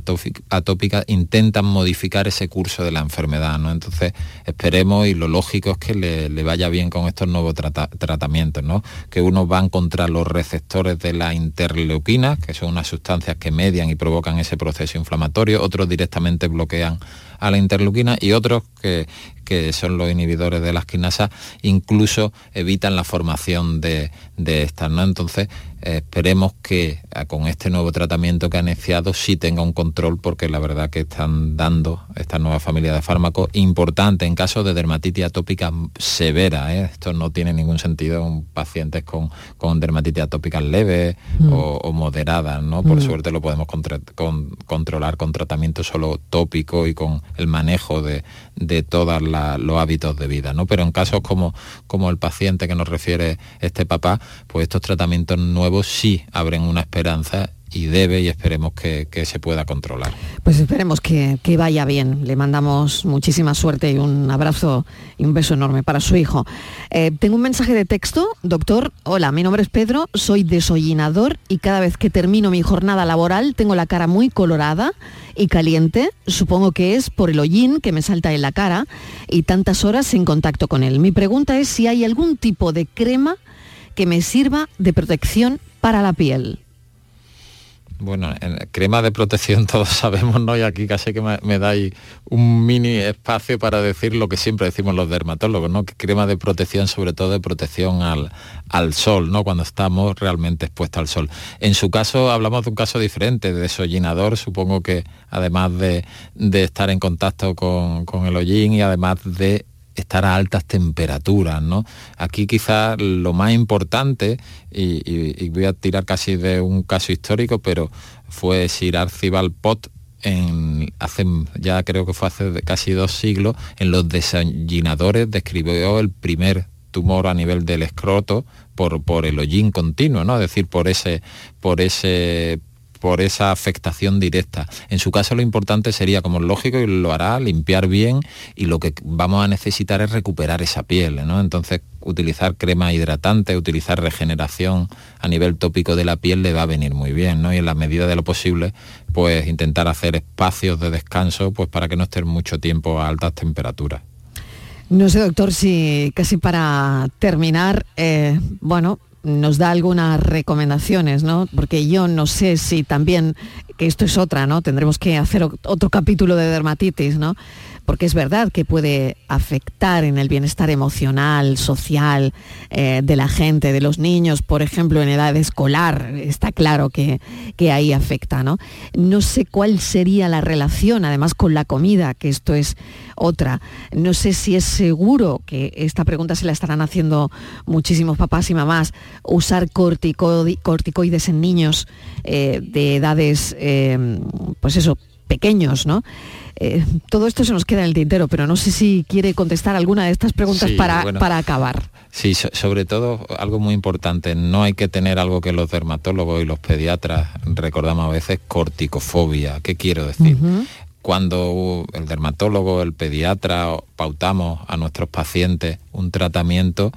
atópica intentan modificar ese curso de la enfermedad. ¿no? Entonces esperemos y lo lógico es que le, vaya bien con estos nuevos tratamientos, ¿no? que unos van contra los receptores de la interleuquina, que son unas sustancias que median y provocan ese proceso inflamatorio, otros directamente bloquean a la interleuquina y otros que, que son los inhibidores de las quinasas, incluso evitan la formación de, de estas. ¿no? Entonces, esperemos que ah, con este nuevo tratamiento que han iniciado sí tenga un control porque la verdad que están dando esta nueva familia de fármacos importante en caso de dermatitis atópica severa. ¿eh? Esto no tiene ningún sentido en pacientes con, con dermatitis atópica leve mm. o, moderada. ¿no? Por mm. suerte lo podemos controlar con tratamiento solo tópico y con el manejo de, de los hábitos de vida. ¿no? Pero en casos como, como el paciente que nos refiere este papá, pues estos tratamientos nuevos sí abren una esperanza y debe y esperemos que, se pueda controlar. Pues esperemos que, vaya bien. Le mandamos muchísima suerte y un abrazo y un beso enorme para su hijo. Eh, tengo un mensaje de texto, doctor. Hola, mi nombre es Pedro, soy desollinador y cada vez que termino mi jornada laboral tengo la cara muy colorada y caliente. Supongo que es por el hollín que me salta en la cara y tantas horas en contacto con él. Mi pregunta es si hay algún tipo de crema que me sirva de protección para la piel. Bueno, en crema de protección todos sabemos, ¿no? Y aquí casi que me, dais un mini espacio para decir lo que siempre decimos los dermatólogos, ¿no? Que crema de protección, sobre todo de protección al, al sol, ¿no? Cuando estamos realmente expuestos al sol. En su caso, hablamos de un caso diferente, de desollinador, supongo que además de, estar en contacto con, con el hollín y además de estar a altas temperaturas. ¿no? Aquí quizás lo más importante, y, voy a tirar casi de un caso histórico, pero fue Sir Archibald Pot en, hace, ya creo que fue hace casi dos siglos, en los desollinadores describió el primer tumor a nivel del escroto por, por el hollín continuo, ¿no? Es decir, por ese, por ese por esa afectación directa. En su caso lo importante sería, como es lógico, y lo hará, limpiar bien y lo que vamos a necesitar es recuperar esa piel. ¿no? Entonces utilizar crema hidratante, utilizar regeneración a nivel tópico de la piel le va a venir muy bien, ¿no? Y en la medida de lo posible, pues intentar hacer espacios de descanso pues para que no estén mucho tiempo a altas temperaturas. No sé, doctor, si casi para terminar, eh, bueno, nos da algunas recomendaciones, ¿no? Porque yo no sé si también, que esto es otra, ¿no? Tendremos que hacer otro capítulo de dermatitis, ¿no? Porque es verdad que puede afectar en el bienestar emocional, social eh, de la gente, de los niños, por ejemplo, en edad escolar, está claro que, que ahí afecta, ¿no? No sé cuál sería la relación, además, con la comida, que esto es otra. No sé si es seguro, que esta pregunta se la estarán haciendo muchísimos papás y mamás, usar corticoides en niños eh, de edades, eh, pues eso, pequeños, ¿no? Eh, todo esto se nos queda en el tintero, pero no sé si quiere contestar alguna de estas preguntas para, para acabar. Sí, sobre todo algo muy importante, no hay que tener algo que los dermatólogos y los pediatras recordamos a veces corticofobia. ¿Qué quiero decir? Cuando el dermatólogo, el pediatra pautamos a nuestros pacientes un tratamiento,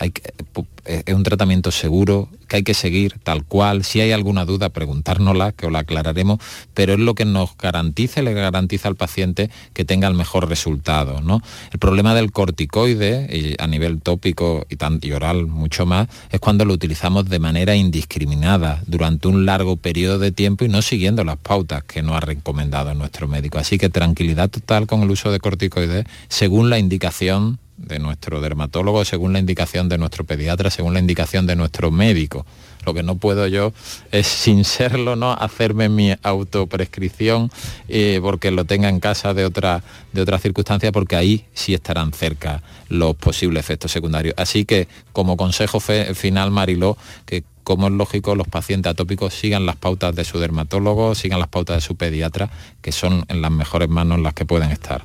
eh, es un tratamiento seguro que hay que seguir tal cual. Si hay alguna duda, preguntárnosla, que os la aclararemos, pero es lo que nos garantiza, le garantiza al paciente que tenga el mejor resultado. ¿no? El problema del corticoide, a nivel tópico y, tan, y oral mucho más, es cuando lo utilizamos de manera indiscriminada durante un largo periodo de tiempo y no siguiendo las pautas que nos ha recomendado nuestro médico. Así que tranquilidad total con el uso de corticoides según la indicación de nuestro dermatólogo, según la indicación de nuestro pediatra, según la indicación de nuestro médico. Lo que no puedo yo es, sin serlo, ¿no? hacerme mi autoprescripción eh, porque lo tenga en casa de otra, de otra circunstancia, porque ahí sí estarán cerca los posibles efectos secundarios. Así que, como consejo final, Mariló, que como es lógico, los pacientes atópicos sigan las pautas de su dermatólogo, sigan las pautas de su pediatra, que son en las mejores manos las que pueden estar.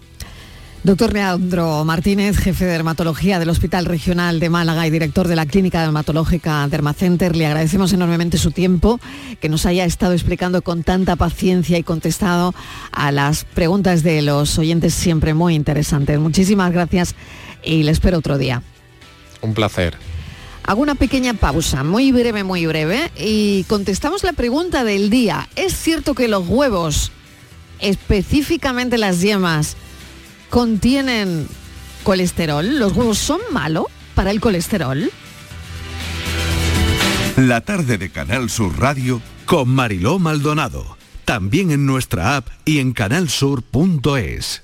Doctor Leandro Martínez, jefe de dermatología del Hospital Regional de Málaga y director de la Clínica Dermatológica Dermacenter, le agradecemos enormemente su tiempo, que nos haya estado explicando con tanta paciencia y contestado a las preguntas de los oyentes siempre muy interesantes. Muchísimas gracias y le espero otro día. Un placer. Hago una pequeña pausa, muy breve, muy breve, y contestamos la pregunta del día. ¿Es cierto que los huevos, específicamente las yemas, contienen colesterol? ¿Los huevos son malos para el colesterol? La tarde de Canal Sur Radio con Mariló Maldonado. También en nuestra app y en canalsur.es.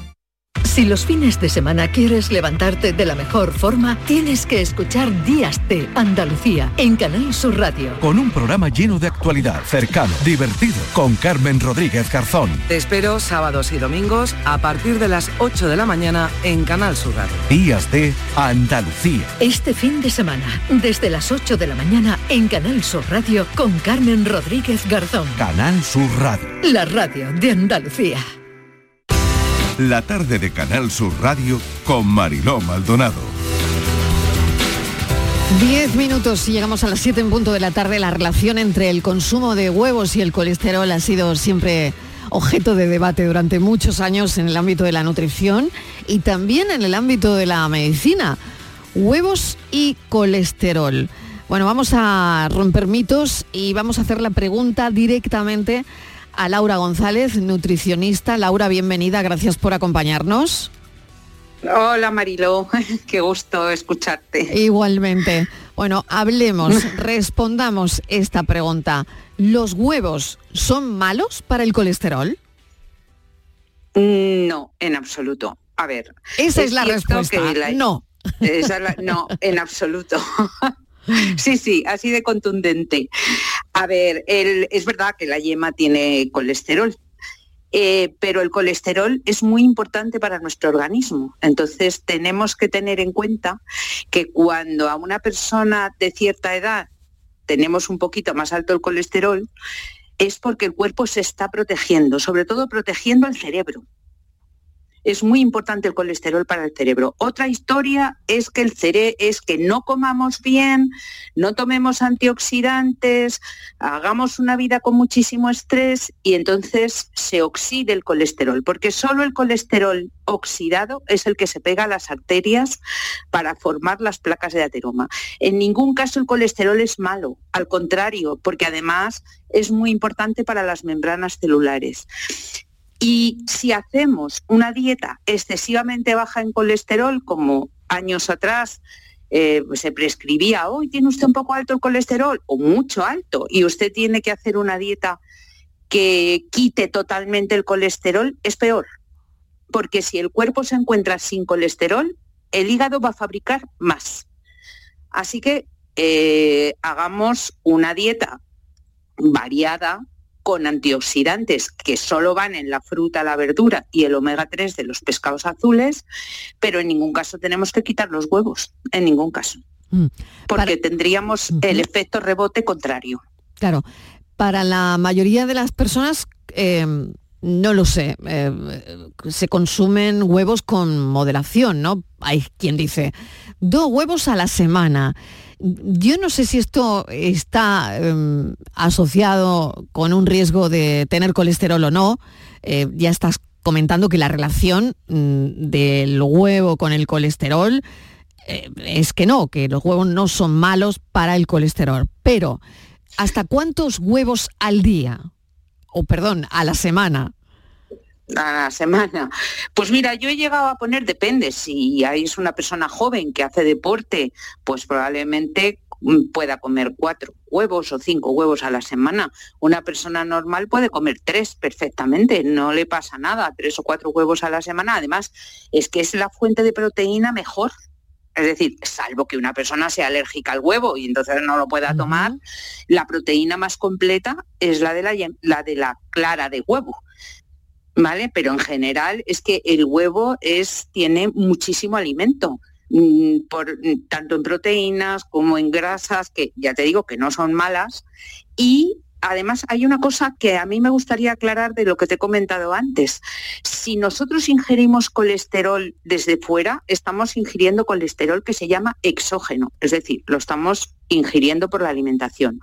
Si los fines de semana quieres levantarte de la mejor forma, tienes que escuchar Días de Andalucía en Canal Sur Radio. Con un programa lleno de actualidad, cercano, divertido, con Carmen Rodríguez Garzón. Te espero sábados y domingos a partir de las 8 de la mañana en Canal Sur Radio. Días de Andalucía. Este fin de semana, desde las 8 de la mañana en Canal Sur Radio con Carmen Rodríguez Garzón. Canal Sur Radio. La radio de Andalucía. La tarde de Canal Sur Radio con Mariló Maldonado. Diez minutos y llegamos a las 7 en punto de la tarde. La relación entre el consumo de huevos y el colesterol ha sido siempre objeto de debate durante muchos años en el ámbito de la nutrición y también en el ámbito de la medicina. Huevos y colesterol. Bueno, vamos a romper mitos y vamos a hacer la pregunta directamente a Laura González, nutricionista. Laura, bienvenida, gracias por acompañarnos. Hola Mariló, qué gusto escucharte. Igualmente. Bueno, hablemos, respondamos esta pregunta. ¿Los huevos son malos para el colesterol? No, en absoluto. A ver. Esa es, la respuesta. No. no, en absoluto. Sí, sí, así de contundente. A ver, es verdad que la yema tiene colesterol, eh, pero el colesterol es muy importante para nuestro organismo. Entonces tenemos que tener en cuenta que cuando a una persona de cierta edad tenemos un poquito más alto el colesterol, es porque el cuerpo se está protegiendo, sobre todo protegiendo al cerebro es muy importante el colesterol para el cerebro. Otra historia es que el cerebro es que no comamos bien, no tomemos antioxidantes, hagamos una vida con muchísimo estrés y entonces se oxide el colesterol, porque solo el colesterol oxidado es el que se pega a las arterias para formar las placas de ateroma. En ningún caso el colesterol es malo, al contrario, porque además es muy importante para las membranas celulares. Y si hacemos una dieta excesivamente baja en colesterol, como años atrás eh, se prescribía, hoy tiene usted un poco alto el colesterol o mucho alto, y usted tiene que hacer una dieta que quite totalmente el colesterol, es peor. Porque si el cuerpo se encuentra sin colesterol, el hígado va a fabricar más. Así que eh, hagamos una dieta variada, con antioxidantes que solo van en la fruta, la verdura y el omega 3 de los pescados azules, pero en ningún caso tenemos que quitar los huevos, en ningún caso, mm. porque tendríamos el efecto rebote contrario. Claro, para la mayoría de las personas, eh, no lo sé, eh, se consumen huevos con moderación, ¿no? Hay quien dice, dos huevos a la semana. Yo no sé si esto está em, asociado con un riesgo de tener colesterol o no. Eh, ya estás comentando que la relación mm, del huevo con el colesterol eh, es que no, que los huevos no son malos para el colesterol. Pero, ¿hasta cuántos huevos al día? O perdón, a la semana a la semana. Pues mira, yo he llegado a poner, depende, si es una persona joven que hace deporte, pues probablemente mm, pueda comer cuatro huevos o cinco huevos a la semana. Una persona normal puede comer tres perfectamente, no le pasa nada, tres o cuatro huevos a la semana. Además, es que es la fuente de proteína mejor. Es decir, salvo que una persona sea alérgica al huevo y entonces no lo pueda tomar, la proteína más completa es la de la, la de la clara de huevo. ¿Vale? Pero en general es que el huevo es, tiene muchísimo alimento. Mm, por, mm, tanto en proteínas como en grasas, que ya te digo que no son malas, y además hay una cosa que a mí me gustaría aclarar de lo que te he comentado antes. Si nosotros ingerimos colesterol desde fuera, estamos ingiriendo colesterol que se llama exógeno, es decir, lo estamos ingiriendo por la alimentación.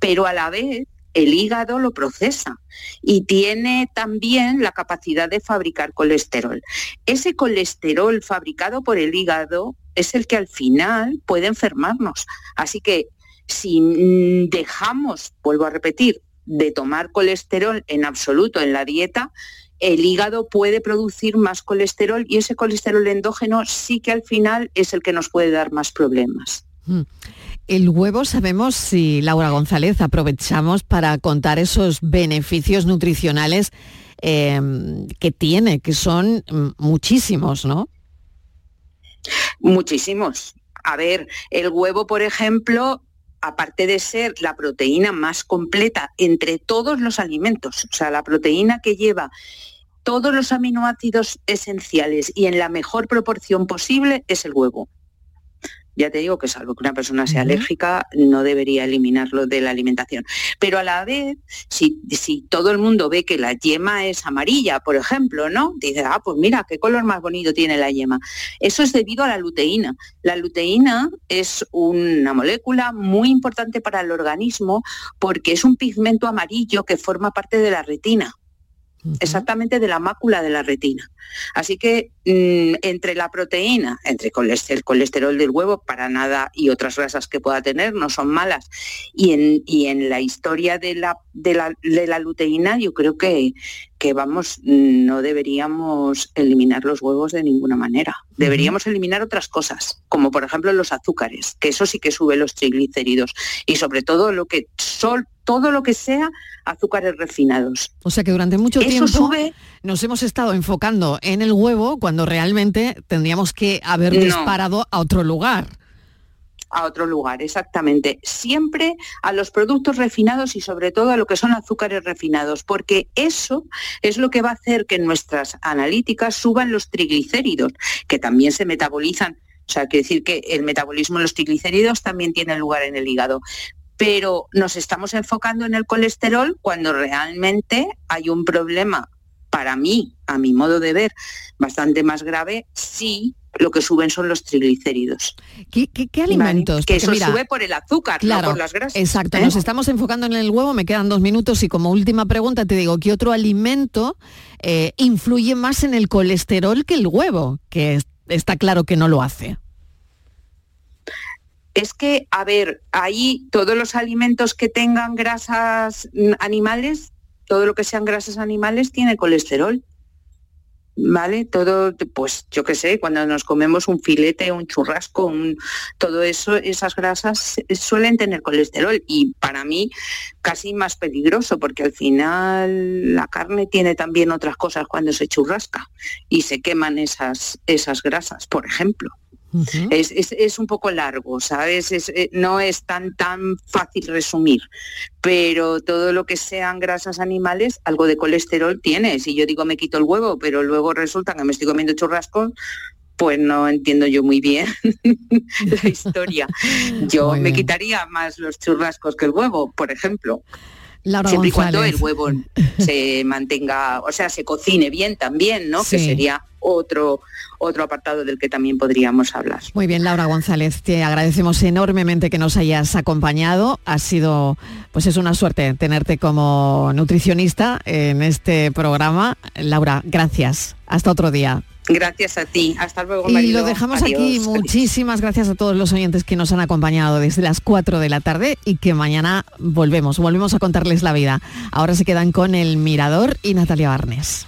Pero a la vez el hígado lo procesa y tiene también la capacidad de fabricar colesterol. Ese colesterol fabricado por el hígado es el que al final puede enfermarnos. Así que si dejamos, vuelvo a repetir, de tomar colesterol en absoluto en la dieta, el hígado puede producir más colesterol y ese colesterol endógeno sí que al final es el que nos puede dar más problemas. Mm. El huevo sabemos si Laura González aprovechamos para contar esos beneficios nutricionales em, que tiene, que son mm, muchísimos, ¿no? Muchísimos. A ver, el huevo, por ejemplo, aparte de ser la proteína más completa entre todos los alimentos, o sea, la proteína que lleva todos los aminoácidos esenciales y en la mejor proporción posible es el huevo ya te digo que salvo que una persona sea alérgica, no debería eliminarlo de la alimentación. Pero a la vez, si, si todo el mundo ve que la yema es amarilla, por ejemplo, ¿no? Dice, ah, pues mira, qué color más bonito tiene la yema. Eso es debido a la luteína. La luteína es una molécula muy importante para el organismo porque es un pigmento amarillo que forma parte de la retina exactamente de la mácula de la retina. Así que mm, entre la proteína, entre el colesterol del huevo, para nada, y otras grasas que pueda tener, no son malas, y en, y en la historia de la, de la, de la luteína, yo creo que, que vamos, no deberíamos eliminar los huevos de ninguna manera. Deberíamos eliminar otras cosas, como por ejemplo los azúcares, que eso sí que sube los triglicéridos, y sobre todo lo que son todo lo que sea azúcares refinados. O sea que durante mucho tiempo nos hemos estado enfocando en el huevo cuando realmente tendríamos que haber disparado a otro lugar a otro lugar, exactamente. Siempre a los productos refinados y sobre todo a lo que son azúcares refinados, porque eso es lo que va a hacer que nuestras analíticas suban los triglicéridos, que también se metabolizan. O sea, quiere decir que el metabolismo de los triglicéridos también tiene lugar en el hígado pero nos estamos enfocando en el colesterol cuando realmente hay un problema, para mí, a mi modo de ver, bastante más grave si lo que suben son los triglicéridos. ¿Qué, alimentos? Que eso sube por el azúcar, no por las grasas. Exacto, ¿eh? nos estamos enfocando en el huevo, me quedan dos minutos y como última pregunta te digo, ¿qué otro alimento eh, influye más en el colesterol que el huevo? Que está claro que no lo hace es que, a ver, ahí todos los alimentos que tengan grasas mm, animales, todo lo que sean grasas animales tiene colesterol. ¿Vale? Todo, pues yo qué sé, cuando nos comemos un filete, un churrasco, todo eso, esas grasas suelen tener colesterol y para mí casi más peligroso porque al final la carne tiene también otras cosas cuando se churrasca y se queman esas, esas grasas, por ejemplo es, un poco largo, ¿sabes? Eh, no es tan, tan fácil resumir, pero todo lo que sean grasas animales, algo de colesterol tiene. Si yo digo me quito el huevo, pero luego resulta que me estoy comiendo churrasco, pues no entiendo yo muy bien la historia. Yo me quitaría más los churrascos que el huevo, por ejemplo. Laura siempre y cuando el huevo se mantenga, o sea, se cocine bien también, ¿no? Que sería otro otro apartado del que también podríamos hablar. Muy bien, Laura González, te agradecemos enormemente que nos hayas acompañado. Ha sido, pues es una suerte tenerte como nutricionista en este programa. Laura, gracias. Hasta otro día. Gracias a ti. Hasta luego, Y lo dejamos aquí. Muchísimas gracias a todos los oyentes que nos han acompañado desde las 4 de la tarde y que mañana volvemos, volvemos a contarles la vida. Ahora se quedan con El Mirador y Natalia Barnes.